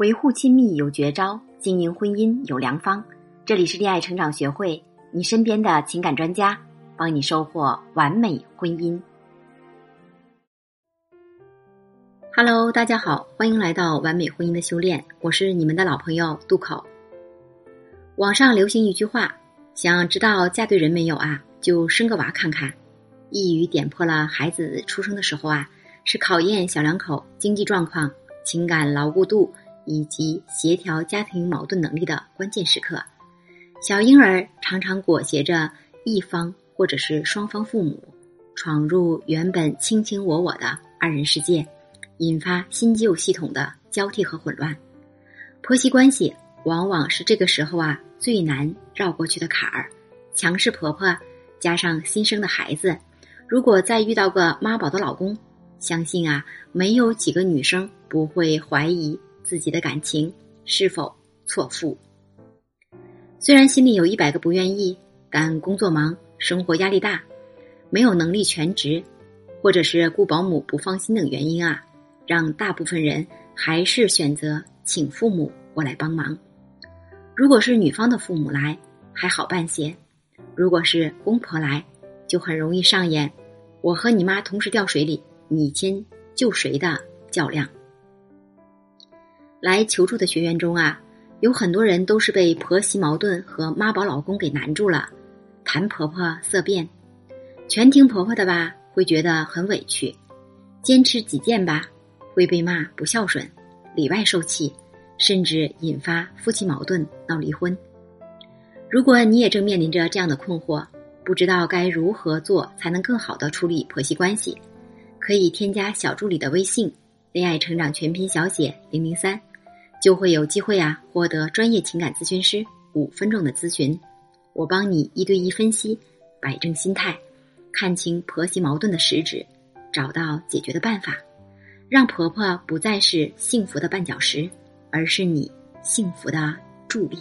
维护亲密有绝招，经营婚姻有良方。这里是恋爱成长学会，你身边的情感专家，帮你收获完美婚姻。Hello，大家好，欢迎来到完美婚姻的修炼，我是你们的老朋友渡口。网上流行一句话：想知道嫁对人没有啊，就生个娃看看。一语点破了孩子出生的时候啊，是考验小两口经济状况、情感牢固度以及协调家庭矛盾能力的关键时刻。小婴儿常常裹挟着一方或者是双方父母，闯入原本卿卿我我的二人世界，引发新旧系统的交替和混乱。婆媳关系往往是这个时候啊最难绕过去的坎儿。强势婆婆加上新生的孩子。如果再遇到个妈宝的老公，相信啊，没有几个女生不会怀疑自己的感情是否错付。虽然心里有一百个不愿意，但工作忙、生活压力大，没有能力全职，或者是雇保姆不放心等原因啊，让大部分人还是选择请父母过来帮忙。如果是女方的父母来，还好办些；如果是公婆来，就很容易上演。我和你妈同时掉水里，你先救谁的较量？来求助的学员中啊，有很多人都是被婆媳矛盾和妈宝老公给难住了，谈婆婆色变，全听婆婆的吧，会觉得很委屈；坚持己见吧，会被骂不孝顺，里外受气，甚至引发夫妻矛盾闹离婚。如果你也正面临着这样的困惑，不知道该如何做才能更好的处理婆媳关系，可以添加小助理的微信“恋爱成长全拼小写零零三”，就会有机会啊获得专业情感咨询师五分钟的咨询，我帮你一对一分析，摆正心态，看清婆媳矛盾的实质，找到解决的办法，让婆婆不再是幸福的绊脚石，而是你幸福的助力。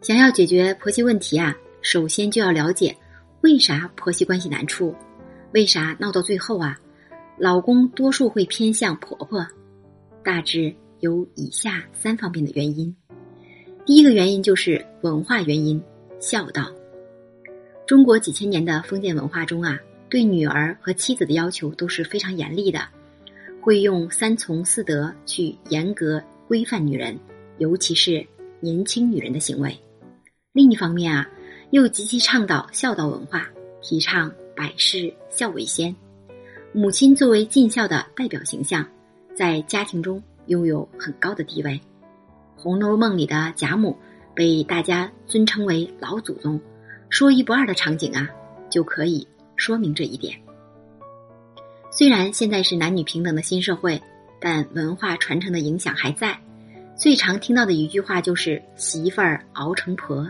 想要解决婆媳问题啊！首先就要了解，为啥婆媳关系难处？为啥闹到最后啊？老公多数会偏向婆婆，大致有以下三方面的原因。第一个原因就是文化原因，孝道。中国几千年的封建文化中啊，对女儿和妻子的要求都是非常严厉的，会用三从四德去严格规范女人，尤其是年轻女人的行为。另一方面啊。又极其倡导孝道文化，提倡百事孝为先。母亲作为尽孝的代表形象，在家庭中拥有很高的地位。《红楼梦》里的贾母被大家尊称为老祖宗，说一不二的场景啊，就可以说明这一点。虽然现在是男女平等的新社会，但文化传承的影响还在。最常听到的一句话就是“媳妇儿熬成婆”。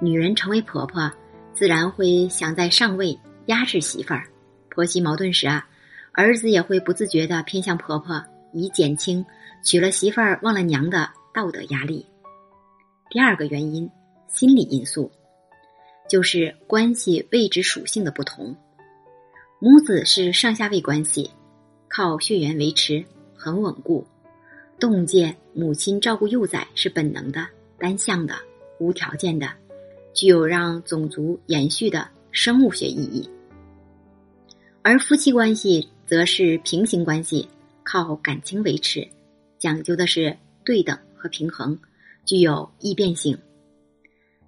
女人成为婆婆，自然会想在上位压制媳妇儿。婆媳矛盾时啊，儿子也会不自觉的偏向婆婆，以减轻娶了媳妇儿忘了娘的道德压力。第二个原因，心理因素，就是关系位置属性的不同。母子是上下位关系，靠血缘维持，很稳固。洞见母亲照顾幼崽是本能的、单向的、无条件的。具有让种族延续的生物学意义，而夫妻关系则是平行关系，靠感情维持，讲究的是对等和平衡，具有易变性。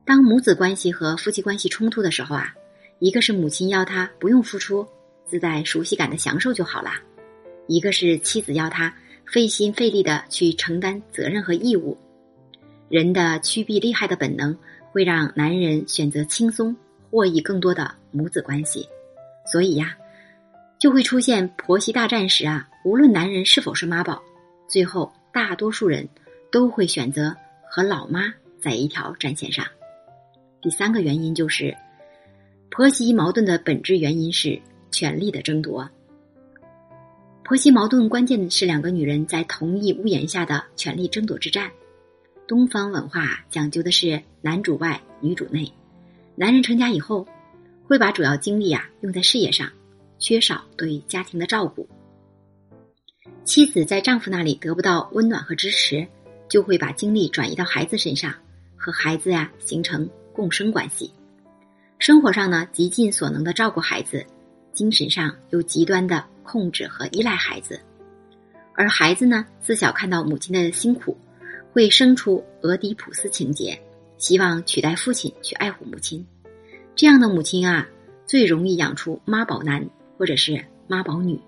当母子关系和夫妻关系冲突的时候啊，一个是母亲要他不用付出，自带熟悉感的享受就好了；一个是妻子要他费心费力的去承担责任和义务。人的趋避利害的本能。会让男人选择轻松获益更多的母子关系，所以呀，就会出现婆媳大战时啊，无论男人是否是妈宝，最后大多数人都会选择和老妈在一条战线上。第三个原因就是，婆媳矛盾的本质原因是权力的争夺。婆媳矛盾关键是两个女人在同一屋檐下的权力争夺之战。东方文化讲究的是男主外女主内，男人成家以后会把主要精力啊用在事业上，缺少对家庭的照顾。妻子在丈夫那里得不到温暖和支持，就会把精力转移到孩子身上，和孩子呀形成共生关系。生活上呢，极尽所能的照顾孩子，精神上又极端的控制和依赖孩子，而孩子呢，自小看到母亲的辛苦，会生出俄狄浦斯情节，希望取代父亲去爱护母亲。这样的母亲啊，最容易养出妈宝男或者是妈宝女。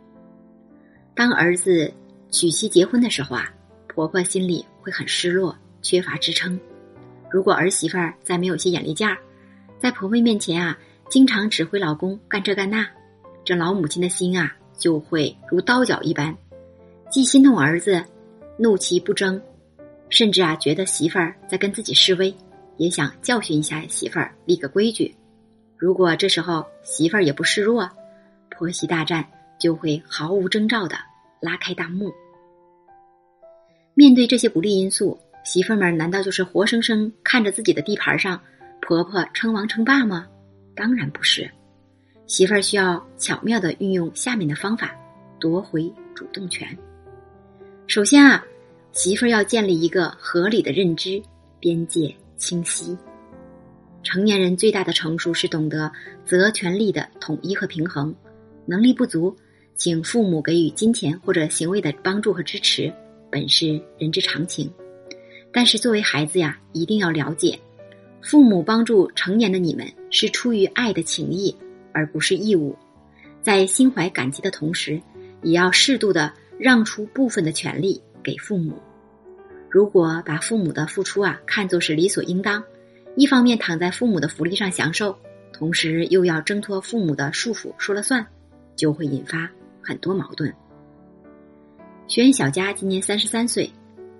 当儿子娶妻结婚的时候啊，婆婆心里会很失落，缺乏支撑。如果儿媳妇儿再没有些眼力见儿，在婆婆面前啊，经常指挥老公干这干那，这老母亲的心啊就会如刀绞一般，既心痛儿子，怒其不争，甚至啊觉得媳妇儿在跟自己示威，也想教训一下媳妇儿，立个规矩。如果这时候媳妇儿也不示弱，婆媳大战就会毫无征兆的拉开大幕。面对这些不利因素，媳妇们难道就是活生生看着自己的地盘上？婆婆称王称霸吗？当然不是，媳妇儿需要巧妙的运用下面的方法，夺回主动权。首先啊，媳妇儿要建立一个合理的认知，边界清晰。成年人最大的成熟是懂得责权利的统一和平衡。能力不足，请父母给予金钱或者行为的帮助和支持，本是人之常情。但是作为孩子呀，一定要了解。父母帮助成年的你们是出于爱的情谊，而不是义务。在心怀感激的同时，也要适度的让出部分的权利给父母。如果把父母的付出啊看作是理所应当，一方面躺在父母的福利上享受，同时又要挣脱父母的束缚说了算，就会引发很多矛盾。学员小佳今年三十三岁，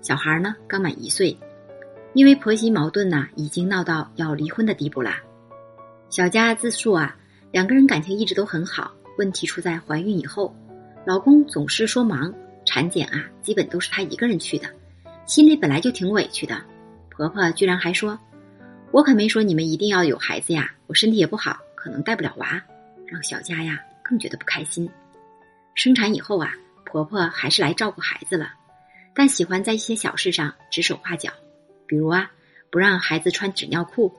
小孩呢刚满一岁。因为婆媳矛盾呢，已经闹到要离婚的地步啦。小佳自述啊，两个人感情一直都很好，问题出在怀孕以后，老公总是说忙，产检啊基本都是她一个人去的，心里本来就挺委屈的。婆婆居然还说：“我可没说你们一定要有孩子呀，我身体也不好，可能带不了娃。”让小佳呀更觉得不开心。生产以后啊，婆婆还是来照顾孩子了，但喜欢在一些小事上指手画脚。比如啊，不让孩子穿纸尿裤，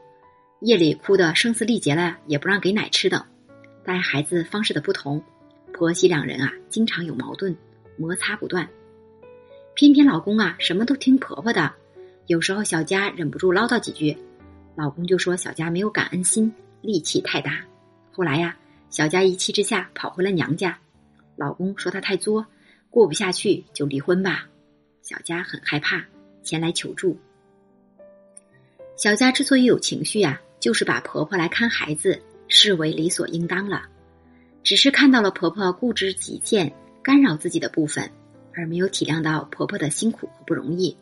夜里哭得声嘶力竭了，也不让给奶吃等。带孩子方式的不同，婆媳两人啊，经常有矛盾，摩擦不断。偏偏老公啊，什么都听婆婆的。有时候小佳忍不住唠叨几句，老公就说小佳没有感恩心，力气太大。后来呀，小佳一气之下跑回了娘家，老公说她太作，过不下去就离婚吧。小佳很害怕，前来求助。小佳之所以有情绪啊，就是把婆婆来看孩子视为理所应当了，只是看到了婆婆固执己见、干扰自己的部分，而没有体谅到婆婆的辛苦和不容易，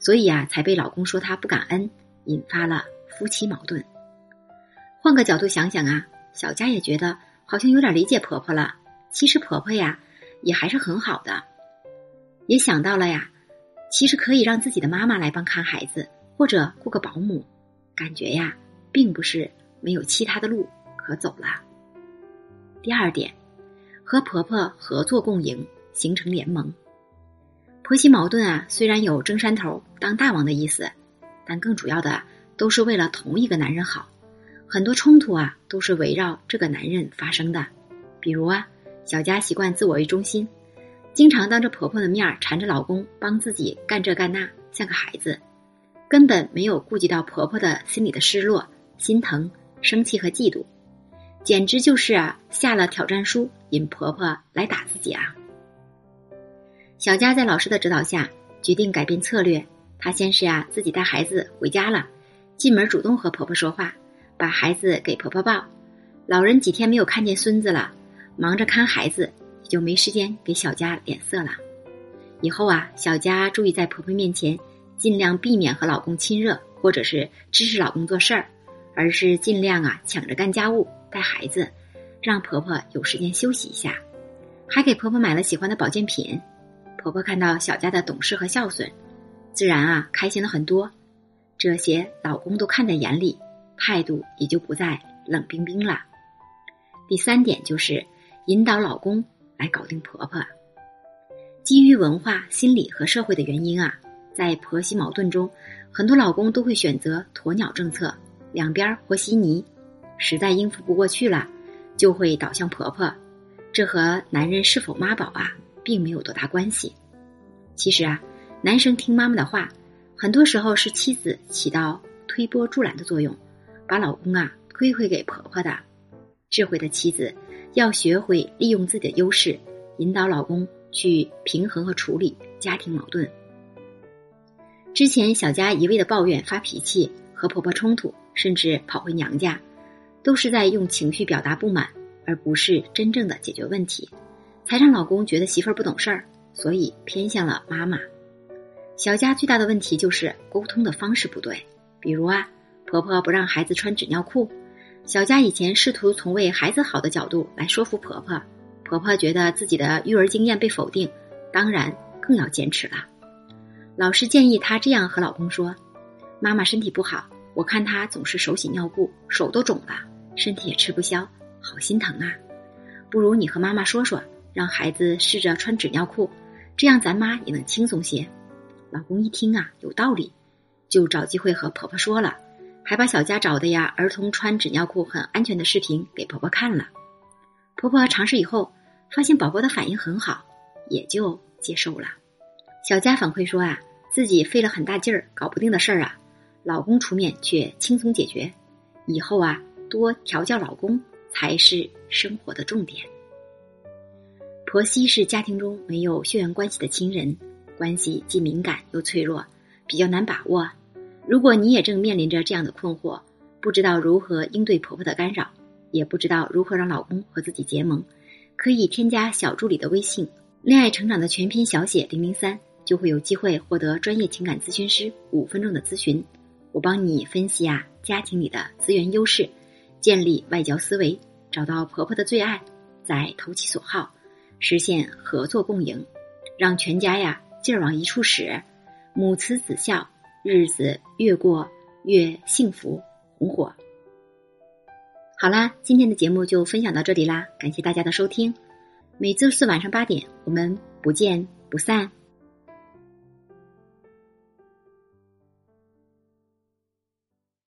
所以啊，才被老公说她不感恩，引发了夫妻矛盾。换个角度想想啊，小佳也觉得好像有点理解婆婆了。其实婆婆呀，也还是很好的，也想到了呀，其实可以让自己的妈妈来帮看孩子。或者雇个保姆，感觉呀，并不是没有其他的路可走了。第二点，和婆婆合作共赢，形成联盟。婆媳矛盾啊，虽然有争山头、当大王的意思，但更主要的都是为了同一个男人好。很多冲突啊，都是围绕这个男人发生的。比如啊，小佳习惯自我为中心，经常当着婆婆的面缠着老公帮自己干这干那，像个孩子。根本没有顾及到婆婆的心里的失落、心疼、生气和嫉妒，简直就是啊下了挑战书，引婆婆来打自己啊！小佳在老师的指导下决定改变策略，她先是啊自己带孩子回家了，进门主动和婆婆说话，把孩子给婆婆抱。老人几天没有看见孙子了，忙着看孩子，也就没时间给小佳脸色了。以后啊，小佳注意在婆婆面前。尽量避免和老公亲热，或者是支持老公做事儿，而是尽量啊抢着干家务、带孩子，让婆婆有时间休息一下。还给婆婆买了喜欢的保健品。婆婆看到小佳的懂事和孝顺，自然啊开心了很多。这些老公都看在眼里，态度也就不再冷冰冰了。第三点就是引导老公来搞定婆婆。基于文化、心理和社会的原因啊，在婆媳矛盾中，很多老公都会选择鸵鸟政策，两边和稀泥，实在应付不过去了，就会倒向婆婆。这和男人是否妈宝啊，并没有多大关系。其实啊，男生听妈妈的话，很多时候是妻子起到推波助澜的作用，把老公啊推回给婆婆的。智慧的妻子要学会利用自己的优势，引导老公去平衡和处理家庭矛盾。之前小佳一味的抱怨、发脾气、和婆婆冲突，甚至跑回娘家，都是在用情绪表达不满。而不是真正的解决问题，才让老公觉得媳妇儿不懂事儿，所以偏向了妈妈。小佳最大的问题就是沟通的方式不对，比如啊，婆婆不让孩子穿纸尿裤，小佳以前试图从为孩子好的角度来说服婆婆，婆婆觉得自己的育儿经验被否定，当然更要坚持了。老师建议她这样和老公说：“妈妈身体不好，我看她总是手洗尿布，手都肿了，身体也吃不消。”好心疼啊！不如你和妈妈说说，让孩子试着穿纸尿裤，这样咱妈也能轻松些。老公一听啊，有道理，就找机会和婆婆说了，还把小佳找的呀儿童穿纸尿裤很安全的视频给婆婆看了。婆婆尝试以后，发现宝宝的反应很好，也就接受了。小佳反馈说啊，自己费了很大劲儿搞不定的事儿啊，老公出面却轻松解决。以后啊，多调教老公。才是生活的重点。婆媳是家庭中没有血缘关系的亲人，关系既敏感又脆弱，比较难把握。如果你也正面临着这样的困惑，不知道如何应对婆婆的干扰，也不知道如何让老公和自己结盟，可以添加小助理的微信“恋爱成长”的全拼小写零零三，就会有机会获得专业情感咨询师五分钟的咨询，我帮你分析啊家庭里的资源优势。建立外交思维，找到婆婆的最爱，再投其所好，实现合作共赢，让全家呀劲儿往一处使，母慈子孝，日子越过越幸福红火。好啦，今天的节目就分享到这里啦，感谢大家的收听，每周四晚上八点，我们不见不散。